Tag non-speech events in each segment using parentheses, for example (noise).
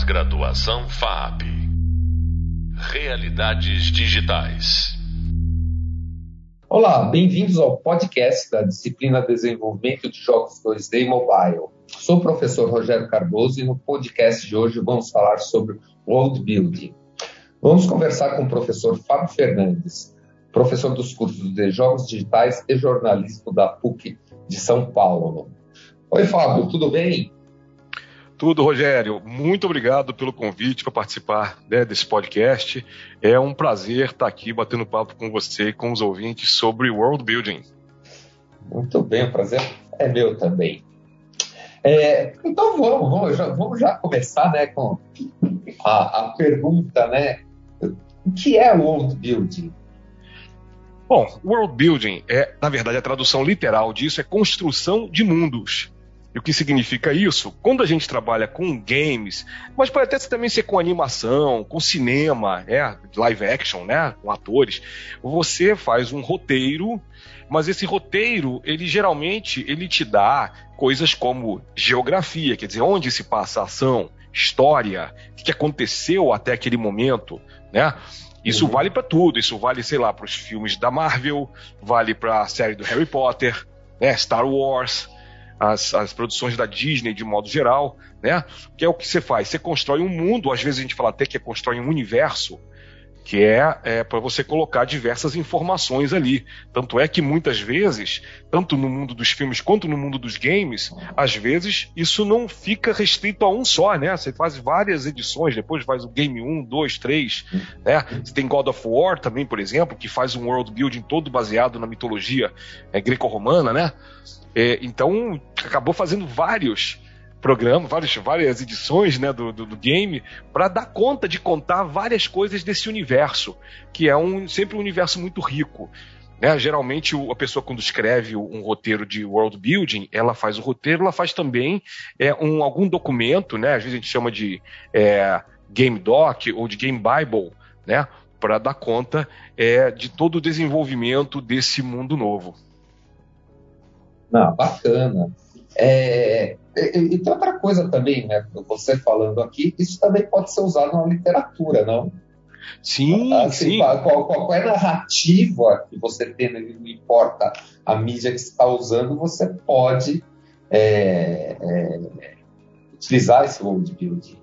Pós-graduação FAP. Realidades digitais. Olá, bem-vindos ao podcast da disciplina Desenvolvimento de Jogos 2D e Mobile. Sou o professor Rogério Cardoso e no podcast de hoje vamos falar sobre World Building. Vamos conversar com o professor Fábio Fernandes, professor dos cursos de Jogos Digitais e Jornalismo da PUC de São Paulo. Oi, Fábio, tudo bem? Tudo, Rogério. Muito obrigado pelo convite para participar né, desse podcast. É um prazer estar aqui batendo papo com você e com os ouvintes sobre world building. Muito bem, o prazer é meu também. É, então vamos, vamos já, vamos já começar né, com a, a pergunta, né? O que é world building? Bom, world building é, na verdade, a tradução literal disso é construção de mundos. E o que significa isso? Quando a gente trabalha com games, mas pode até também ser com animação, com cinema, né? live action, né? com atores, você faz um roteiro, mas esse roteiro, ele geralmente ele te dá coisas como geografia, quer dizer, onde se passa a ação, história, o que aconteceu até aquele momento, né? Isso uhum. vale para tudo, isso vale, sei lá, para os filmes da Marvel, vale para a série do Harry Potter, né? Star Wars, as, as produções da Disney de modo geral, né? Que é o que você faz. Você constrói um mundo, às vezes a gente fala até que é constrói um universo, que é, é para você colocar diversas informações ali. Tanto é que muitas vezes, tanto no mundo dos filmes quanto no mundo dos games, às vezes isso não fica restrito a um só, né? Você faz várias edições, depois faz o game 1, 2, 3, né? Você tem God of War também, por exemplo, que faz um world building todo baseado na mitologia é, greco-romana, né? É, então, acabou fazendo vários programas, várias, várias edições né, do, do, do game, para dar conta de contar várias coisas desse universo, que é um, sempre um universo muito rico. Né? Geralmente, a pessoa, quando escreve um roteiro de world building, ela faz o roteiro, ela faz também é, um, algum documento, né? às vezes a gente chama de é, game doc ou de game bible, né? para dar conta é, de todo o desenvolvimento desse mundo novo. Não, bacana. É, e, tem outra coisa também, né? Você falando aqui, isso também pode ser usado na literatura, não? Sim, assim, sim. Qual, qual, é a narrativa que você tem, não importa a mídia que você está usando, você pode é, é, utilizar esse world building.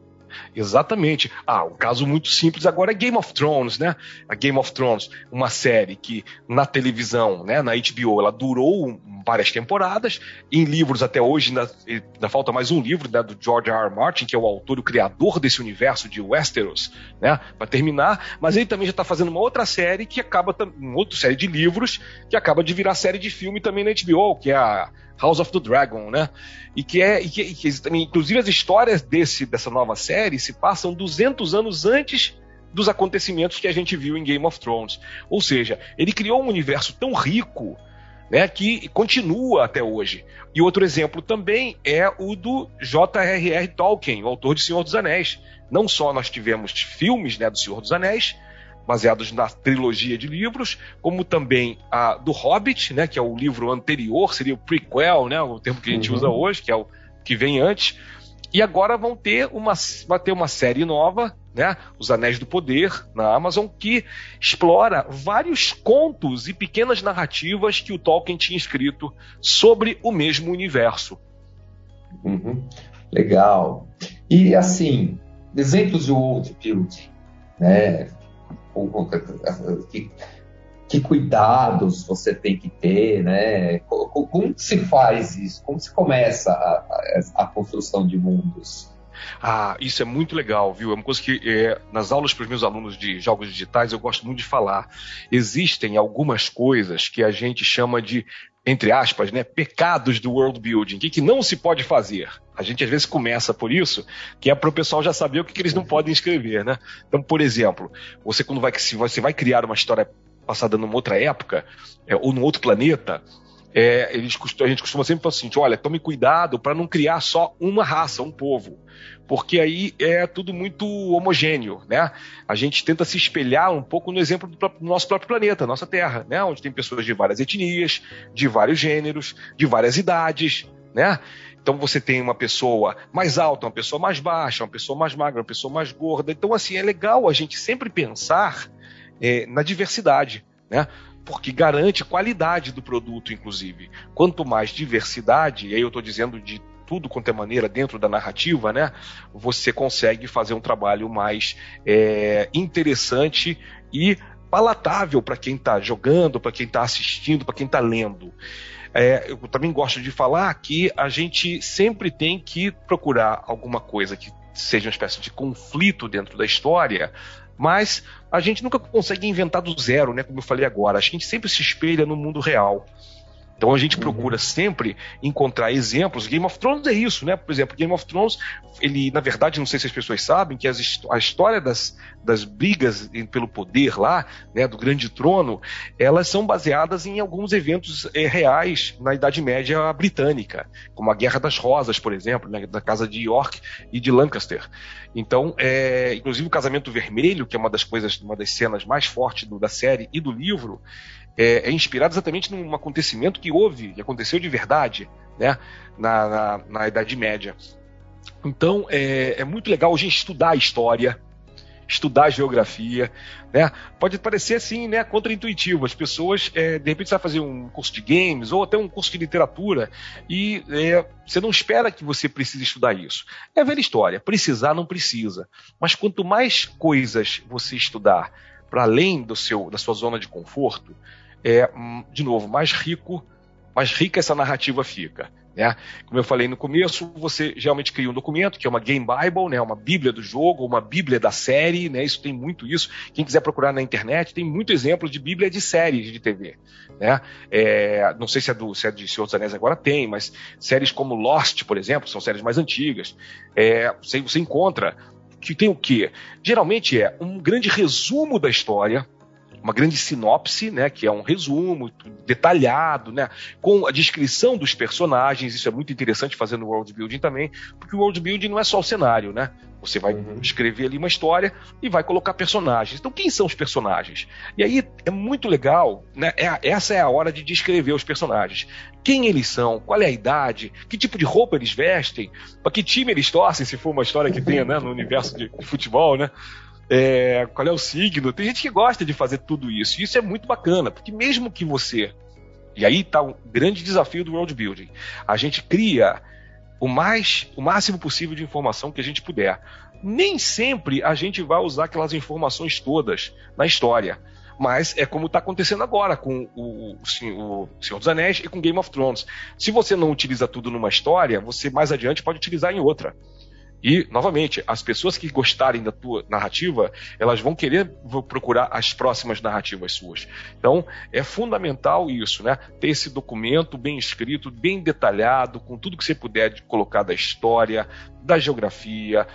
Exatamente. Ah, um caso muito simples agora é Game of Thrones, né? A Game of Thrones, uma série que na televisão, né, na HBO, ela durou várias temporadas, em livros até hoje ainda, ainda falta mais um livro né, do George R. R. Martin, que é o autor, o criador desse universo de Westeros, né, para terminar, mas ele também já está fazendo uma outra série que acaba, uma outra série de livros que acaba de virar série de filme também na HBO, que é a House of the Dragon, né? E que é, e que, e que, inclusive as histórias desse dessa nova série se passam 200 anos antes dos acontecimentos que a gente viu em Game of Thrones. Ou seja, ele criou um universo tão rico, né, que continua até hoje. E outro exemplo também é o do J.R.R. Tolkien, o autor de Senhor dos Anéis. Não só nós tivemos filmes, né, do Senhor dos Anéis, baseados na trilogia de livros, como também a do Hobbit, né, que é o livro anterior, seria o prequel, né, o termo que a gente uhum. usa hoje, que é o que vem antes. E agora vão ter uma, vai ter uma série nova, né, Os Anéis do Poder, na Amazon, que explora vários contos e pequenas narrativas que o Tolkien tinha escrito sobre o mesmo universo. Uhum. Legal. E assim, exemplos de world building, né? Que, que cuidados você tem que ter, né? Como se faz isso? Como se começa a, a, a construção de mundos? Ah, isso é muito legal, viu? É uma coisa que é, nas aulas para os meus alunos de jogos digitais eu gosto muito de falar. Existem algumas coisas que a gente chama de, entre aspas, né, pecados do world building, que, que não se pode fazer. A gente às vezes começa por isso, que é para o pessoal já saber o que, que eles não podem escrever, né? Então, por exemplo, você quando vai, se você vai criar uma história passada numa outra época, é, ou num outro planeta, é, eles, a gente costuma sempre falar assim: olha, tome cuidado para não criar só uma raça, um povo, porque aí é tudo muito homogêneo, né? A gente tenta se espelhar um pouco no exemplo do, próprio, do nosso próprio planeta, nossa Terra, né? Onde tem pessoas de várias etnias, de vários gêneros, de várias idades, né? Então você tem uma pessoa mais alta, uma pessoa mais baixa, uma pessoa mais magra, uma pessoa mais gorda. Então, assim, é legal a gente sempre pensar é, na diversidade, né? Porque garante qualidade do produto, inclusive. Quanto mais diversidade, e aí eu estou dizendo de tudo quanto é maneira dentro da narrativa, né? Você consegue fazer um trabalho mais é, interessante e palatável para quem está jogando, para quem está assistindo, para quem está lendo. É, eu também gosto de falar que a gente sempre tem que procurar alguma coisa que seja uma espécie de conflito dentro da história, mas a gente nunca consegue inventar do zero, né? Como eu falei agora. A gente sempre se espelha no mundo real. Então a gente procura sempre encontrar exemplos. Game of Thrones é isso, né? Por exemplo, Game of Thrones, ele, na verdade, não sei se as pessoas sabem, que as, a história das, das brigas pelo poder lá, né, do Grande Trono, elas são baseadas em alguns eventos é, reais na Idade Média britânica, como a Guerra das Rosas, por exemplo, né, da Casa de York e de Lancaster. Então, é, inclusive o Casamento Vermelho, que é uma das coisas, uma das cenas mais fortes do, da série e do livro, é, é, inspirado exatamente num acontecimento que houve, que aconteceu de verdade, né, na, na, na Idade Média. Então é, é, muito legal a gente estudar a história, estudar a geografia, né? Pode parecer assim, né, contraintuitivo. As pessoas, é, de repente, você vai fazer um curso de games ou até um curso de literatura e é, você não espera que você precise estudar isso. É a velha história. Precisar não precisa. Mas quanto mais coisas você estudar para além do seu, da sua zona de conforto, é, hum, de novo, mais rico, mais rica essa narrativa fica. Né? Como eu falei no começo, você geralmente cria um documento que é uma Game Bible, né? uma Bíblia do jogo, uma Bíblia da série, né? isso tem muito isso. Quem quiser procurar na internet, tem muito exemplo de Bíblia de séries de TV. Né? É, não sei se é, do, se é de Senhor dos Anéis agora tem, mas séries como Lost, por exemplo, são séries mais antigas. É, você, você encontra que tem o quê? Geralmente é um grande resumo da história, uma grande sinopse, né, que é um resumo detalhado, né, com a descrição dos personagens. Isso é muito interessante fazer no world building também, porque o world building não é só o cenário, né? Você vai uhum. escrever ali uma história e vai colocar personagens. Então, quem são os personagens? E aí é muito legal, né? É, essa é a hora de descrever os personagens. Quem eles são? Qual é a idade? Que tipo de roupa eles vestem? Para que time eles torcem, se for uma história que tenha né, no universo de, de futebol, né? É, qual é o signo. Tem gente que gosta de fazer tudo isso. E isso é muito bacana, porque mesmo que você. E aí está um grande desafio do world building. A gente cria o mais, o máximo possível de informação que a gente puder. Nem sempre a gente vai usar aquelas informações todas na história. Mas é como está acontecendo agora com o, o, o, Senhor dos Anéis e com Game of Thrones. Se você não utiliza tudo numa história, você mais adiante pode utilizar em outra. E, novamente, as pessoas que gostarem da tua narrativa, elas vão querer procurar as próximas narrativas suas. Então, é fundamental isso, né? Ter esse documento bem escrito, bem detalhado, com tudo que você puder colocar da história, da geografia,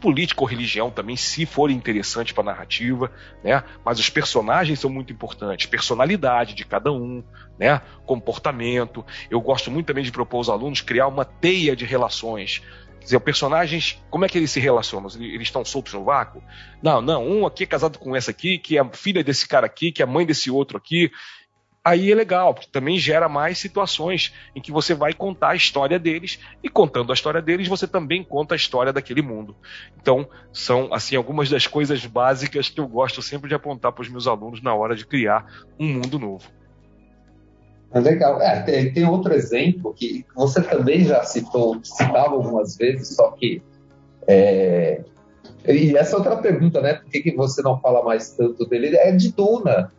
política ou religião também, se for interessante para a narrativa, né? Mas os personagens são muito importantes, personalidade de cada um, né? Comportamento. Eu gosto muito também de propor aos alunos criar uma teia de relações dizer, personagens, como é que eles se relacionam? Eles estão soltos no vácuo? Não, não, um aqui é casado com essa aqui, que é filha desse cara aqui, que é mãe desse outro aqui. Aí é legal, porque também gera mais situações em que você vai contar a história deles e contando a história deles, você também conta a história daquele mundo. Então, são assim algumas das coisas básicas que eu gosto sempre de apontar para os meus alunos na hora de criar um mundo novo. É legal. É, tem, tem, outro exemplo que você também já citou, citava algumas vezes, só que. É... E essa outra pergunta, né? Por que, que você não fala mais tanto dele? É de Duna.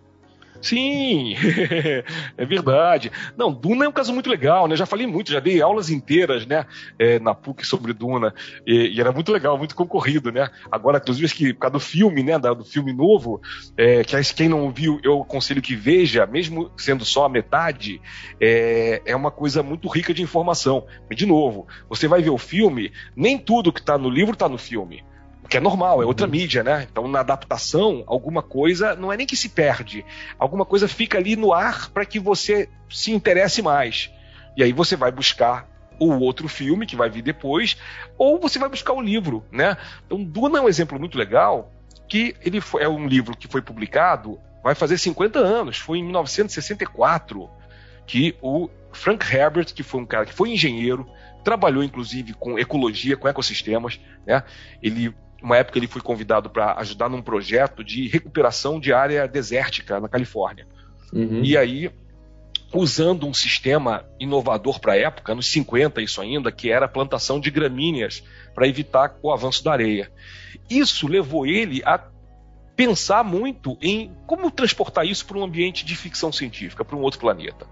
Sim, (laughs) é verdade. Não, Duna é um caso muito legal, né? Já falei muito, já dei aulas inteiras, né, é, na PUC sobre Duna e, e, era muito legal, muito concorrido, né? Agora, inclusive, que por causa do filme, né, do filme novo, é, que quem não viu, eu aconselho que veja, mesmo sendo só a metade, é, é uma coisa muito rica de informação. E, de novo, você vai ver o filme, nem tudo que está no livro está no filme que é normal, é outra uhum. mídia, né? Então, na adaptação, alguma coisa não é nem que se perde, alguma coisa fica ali no ar para que você se interesse mais. E aí você vai buscar o outro filme que vai vir depois, ou você vai buscar o livro, né? Então, Duna é um exemplo muito legal, que ele foi, é um livro que foi publicado, vai fazer 50 anos, foi em 1964. que o Frank Herbert, que foi um cara que foi engenheiro, trabalhou inclusive com ecologia, com ecossistemas, né? Ele uma época ele foi convidado para ajudar num projeto de recuperação de área desértica na Califórnia. Uhum. E aí, usando um sistema inovador para a época, nos 50 isso ainda, que era a plantação de gramíneas para evitar o avanço da areia. Isso levou ele a pensar muito em como transportar isso para um ambiente de ficção científica, para um outro planeta.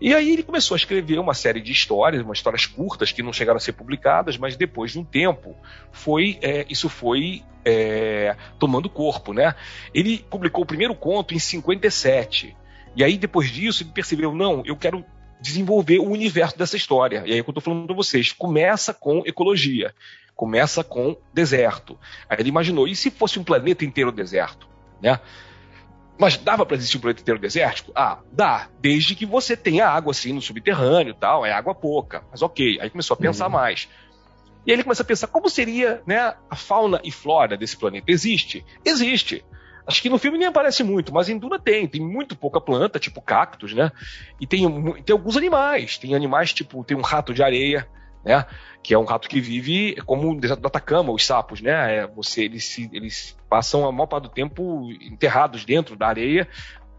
E aí ele começou a escrever uma série de histórias, umas histórias curtas que não chegaram a ser publicadas, mas depois de um tempo foi é, isso foi é, tomando corpo, né? Ele publicou o primeiro conto em 57. E aí depois disso ele percebeu, não, eu quero desenvolver o universo dessa história. E aí é o que eu estou falando para vocês, começa com ecologia, começa com deserto. Aí ele imaginou, e se fosse um planeta inteiro deserto, né? Mas dava para existir um planeta inteiro desértico? Ah, dá, desde que você tenha água assim no subterrâneo e tal, é água pouca. Mas ok, aí começou a pensar uhum. mais. E aí ele começa a pensar como seria né, a fauna e flora desse planeta. Existe? Existe. Acho que no filme nem aparece muito, mas em Duna tem. Tem muito pouca planta, tipo cactos, né? E tem, tem alguns animais. Tem animais tipo, tem um rato de areia, né? Que é um rato que vive como o deserto do Atacama, os sapos, né? É, você, eles, eles passam a maior parte do tempo enterrados dentro da areia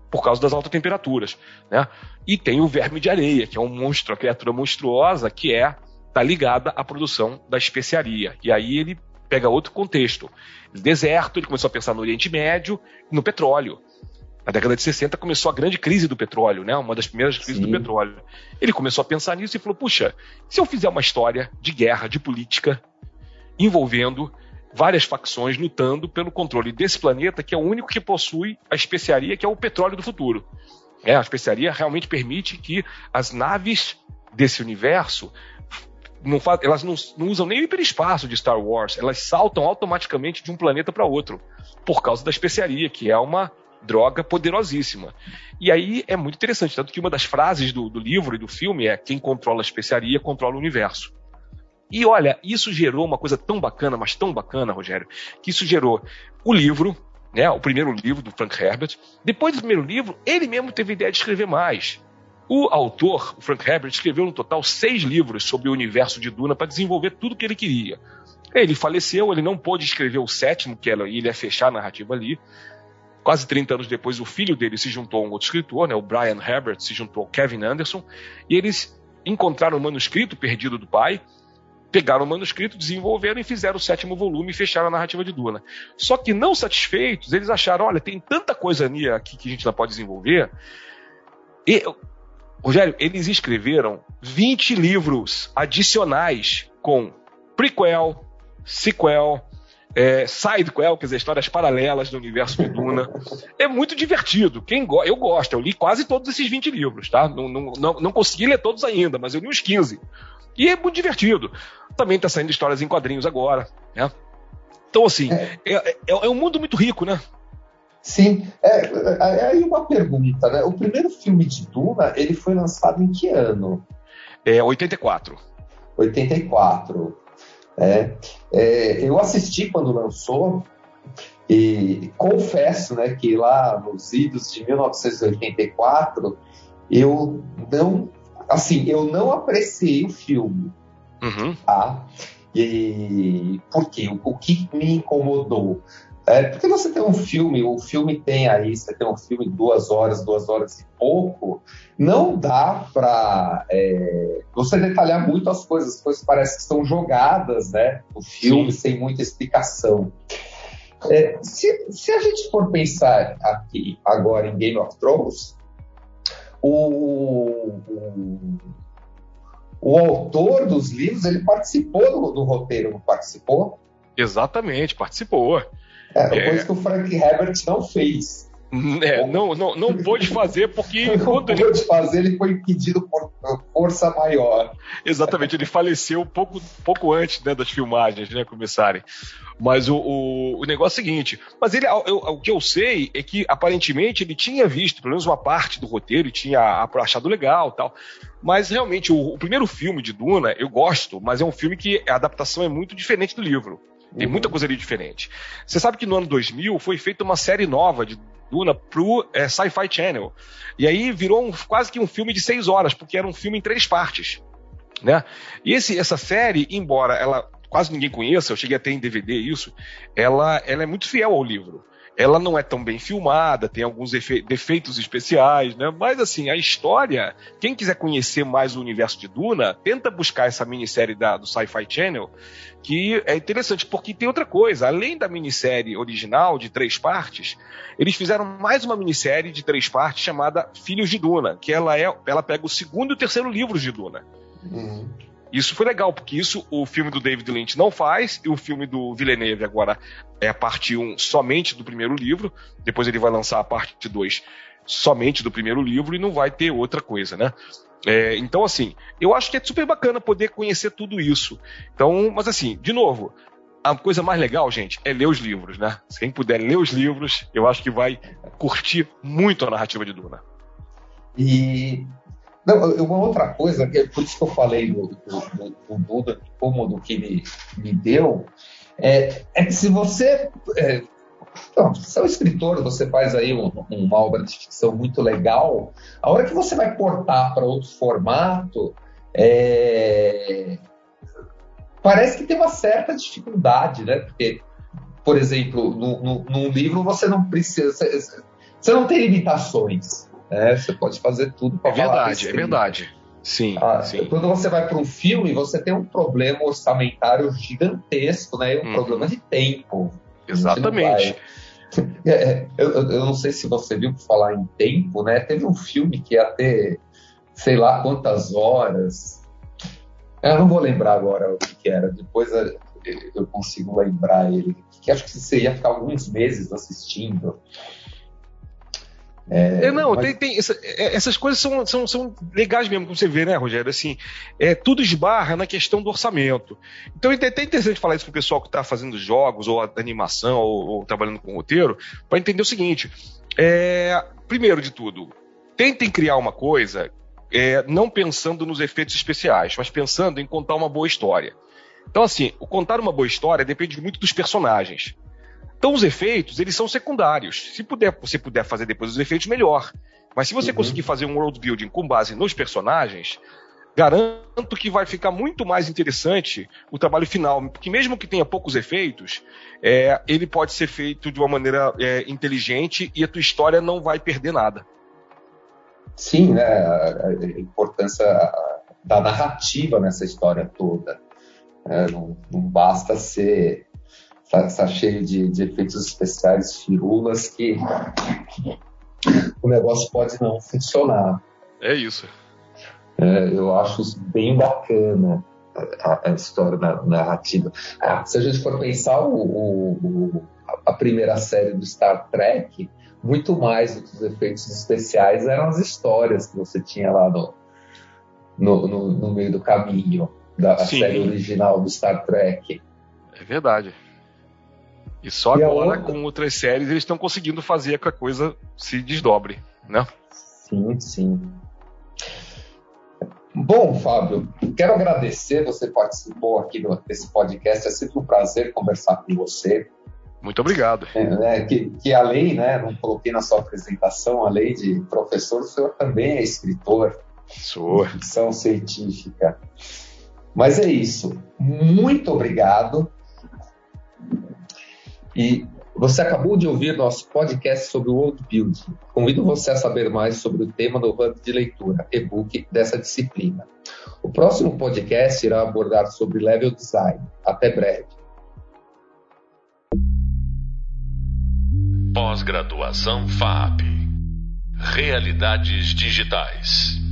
por causa das altas temperaturas, né? E tem o verme de areia, que é um monstro, uma criatura monstruosa que é tá ligada à produção da especiaria. E aí ele pega outro contexto. Deserto, ele começou a pensar no Oriente Médio, no petróleo. Na década de 60 começou a grande crise do petróleo, né? Uma das primeiras crises Sim. do petróleo. Ele começou a pensar nisso e falou: puxa, se eu fizer uma história de guerra, de política, envolvendo várias facções lutando pelo controle desse planeta, que é o único que possui a especiaria, que é o petróleo do futuro. É, a especiaria realmente permite que as naves desse universo não faz, elas não, não, usam nem o hiperespaço de Star Wars, elas saltam automaticamente de um planeta para outro, por causa da especiaria, que é uma droga poderosíssima. E aí é muito interessante, tanto que uma das frases do, do livro e do filme é quem controla a especiaria controla o universo. E olha, isso gerou uma coisa tão bacana, mas tão bacana, Rogério, que isso gerou o livro, né, o primeiro livro do Frank Herbert. Depois do primeiro livro, ele mesmo teve a ideia de escrever mais. O autor, o Frank Herbert, escreveu no total seis livros sobre o universo de Duna para desenvolver tudo o que ele queria. Ele faleceu, ele não pôde escrever o sétimo, que ele ia fechar a narrativa ali, Quase 30 anos depois, o filho dele se juntou a um outro escritor, né, o Brian Herbert, se juntou ao Kevin Anderson, e eles encontraram o manuscrito perdido do pai, pegaram o manuscrito, desenvolveram e fizeram o sétimo volume e fecharam a narrativa de Duna. Só que não satisfeitos, eles acharam, olha, tem tanta coisa aqui que a gente não pode desenvolver. E, Rogério, eles escreveram 20 livros adicionais com prequel, sequel, é, sidequel, quer dizer, histórias paralelas do universo de Duna. É muito divertido. Quem go eu gosto, eu li quase todos esses 20 livros, tá? Não, não, não, não consegui ler todos ainda, mas eu li uns 15. E é muito divertido. Também está saindo histórias em quadrinhos agora, né? Então, assim, é, é, é, é um mundo muito rico, né? Sim. É, é, aí uma pergunta, né? O primeiro filme de Duna, ele foi lançado em que ano? É 84. 84. É, é, eu assisti quando lançou e confesso né, que lá nos idos de 1984 eu não assim eu não apreciei o filme uhum. tá? e por quê? O, o que me incomodou é, porque você tem um filme, o filme tem aí, você tem um filme duas horas, duas horas e pouco, não dá para é, você detalhar muito as coisas, as coisas parecem que estão jogadas, né? O filme Sim. sem muita explicação. É, se, se, a gente for pensar aqui agora em Game of Thrones, o, o, o autor dos livros ele participou do, do roteiro, não participou? Exatamente, participou. É, é, coisa que o Frank Herbert não fez. É, não, não, não pôde fazer porque. (laughs) Não quando pôde ele... fazer, ele foi impedido por força maior. Exatamente, ele faleceu pouco, pouco antes né, das filmagens né, começarem. Mas o, o, o, negócio é o seguinte: mas ele, eu, o que eu sei é que aparentemente ele tinha visto pelo menos uma parte do roteiro e tinha achado legal tal. Mas realmente, o, o primeiro filme de Duna eu gosto, mas é um filme que a adaptação é muito diferente do livro. Tem muita coisa ali diferente. Você sabe que no ano 2000 foi feita uma série nova de Duna pro é, Sci-Fi Channel. E aí virou um, quase que um filme de seis horas, porque era um filme em três partes. Né? E esse, essa série, embora ela quase ninguém conheça, eu cheguei a ter em DVD isso, ela, ela é muito fiel ao livro. Ela não é tão bem filmada, tem alguns defeitos especiais, né? Mas assim, a história, quem quiser conhecer mais o universo de Duna, tenta buscar essa minissérie da, do Sci-Fi Channel, que é interessante, porque tem outra coisa. Além da minissérie original, de três partes, eles fizeram mais uma minissérie de três partes chamada Filhos de Duna, que ela, é, ela pega o segundo e o terceiro livros de Duna. Uhum. Isso foi legal, porque isso o filme do David Lynch não faz, e o filme do Villeneuve agora é a parte 1 somente do primeiro livro, depois ele vai lançar a parte 2 somente do primeiro livro e não vai ter outra coisa, né? É, então, assim, eu acho que é super bacana poder conhecer tudo isso. Então, mas assim, de novo, a coisa mais legal, gente, é ler os livros, né? Se quem puder ler os livros, eu acho que vai curtir muito a narrativa de Duna. E não, uma outra coisa, que é por isso que eu falei do, do, do, do Duda, cômodo que ele me deu, é, é que se você. É, então, você é um escritor, você faz aí um, uma obra de ficção muito legal, a hora que você vai portar para outro formato, é, parece que tem uma certa dificuldade, né? Porque, por exemplo, no, no, num livro você não precisa. Você não tem limitações. Né? Você pode fazer tudo para É verdade, é verdade. Sim, ah, sim. Quando você vai para um filme, você tem um problema orçamentário gigantesco, né? Um hum. problema de tempo. Exatamente. É, é, eu, eu, não sei se você viu falar em tempo, né? Teve um filme que ia ter sei lá quantas horas. Eu não vou lembrar agora o que era. Depois eu consigo lembrar ele. Que acho que você ia ficar alguns meses assistindo. É, é, não, mas... tem, tem essa, é, essas coisas são, são, são legais mesmo, como você vê, né, Rogério? Assim, é, tudo esbarra na questão do orçamento. Então é até interessante falar isso para o pessoal que está fazendo jogos, ou animação, ou, ou trabalhando com roteiro, para entender o seguinte: é, primeiro de tudo, tentem criar uma coisa é, não pensando nos efeitos especiais, mas pensando em contar uma boa história. Então, assim, o contar uma boa história depende muito dos personagens. Então os efeitos, eles são secundários. Se puder, você puder fazer depois os efeitos, melhor. Mas se você uhum. conseguir fazer um world building com base nos personagens, garanto que vai ficar muito mais interessante o trabalho final, porque mesmo que tenha poucos efeitos, é, ele pode ser feito de uma maneira é, inteligente e a tua história não vai perder nada. Sim, né, a, importância da narrativa nessa história toda. É, não, não, basta ser Está, tá cheio de, de, efeitos especiais, firulas, que o negócio pode não funcionar. É isso. É, eu acho bem bacana a, a história da narrativa. Ah, se a gente for pensar o, o, a primeira série do Star Trek, muito mais do que os efeitos especiais eram as histórias que você tinha lá no, no, no, no meio do caminho da série original do Star Trek. É verdade. E só e agora, com outras séries, eles estão conseguindo fazer que a coisa se desdobre, né? Sim, sim. Bom, Fábio, quero agradecer. Você participou aqui desse podcast. É sempre um prazer conversar com você. Muito obrigado. É, né, que, que a lei, né, não coloquei na sua apresentação, a lei de professor, o senhor também é escritor. Sou. Ficção científica. Mas é isso. Muito obrigado. E você acabou de ouvir nosso podcast sobre o World Building. Convido você a saber mais sobre o tema do Hub de Leitura, e-book dessa disciplina. O próximo podcast irá abordar sobre level design. Até breve. Pós-graduação FAP. Realidades digitais.